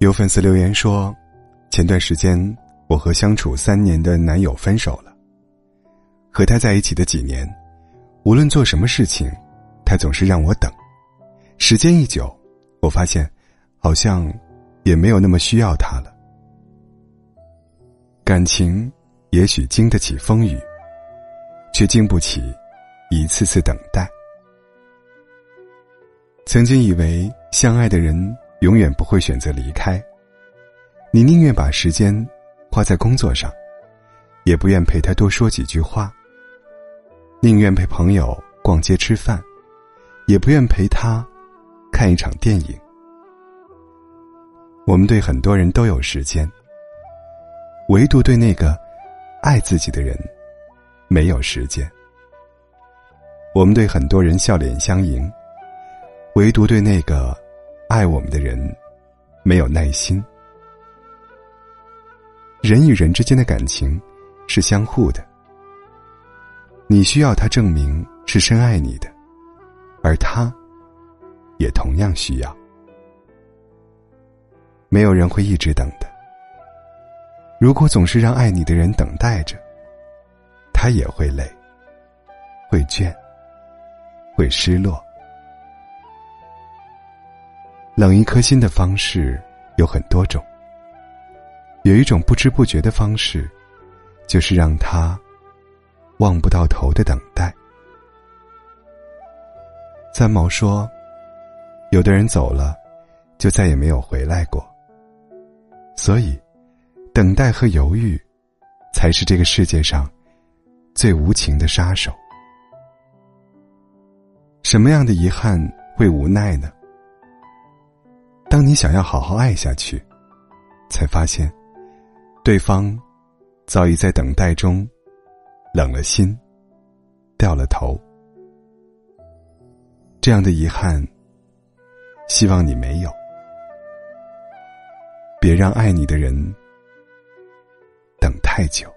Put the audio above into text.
有粉丝留言说，前段时间我和相处三年的男友分手了。和他在一起的几年，无论做什么事情，他总是让我等。时间一久，我发现，好像也没有那么需要他了。感情也许经得起风雨，却经不起一次次等待。曾经以为相爱的人。永远不会选择离开。你宁愿把时间花在工作上，也不愿陪他多说几句话。宁愿陪朋友逛街吃饭，也不愿陪他看一场电影。我们对很多人都有时间，唯独对那个爱自己的人没有时间。我们对很多人笑脸相迎，唯独对那个。爱我们的人，没有耐心。人与人之间的感情是相互的，你需要他证明是深爱你的，而他也同样需要。没有人会一直等的。如果总是让爱你的人等待着，他也会累，会倦，会失落。冷一颗心的方式有很多种，有一种不知不觉的方式，就是让他望不到头的等待。三毛说：“有的人走了，就再也没有回来过。所以，等待和犹豫，才是这个世界上最无情的杀手。什么样的遗憾会无奈呢？”当你想要好好爱下去，才发现，对方早已在等待中冷了心，掉了头。这样的遗憾，希望你没有。别让爱你的人等太久。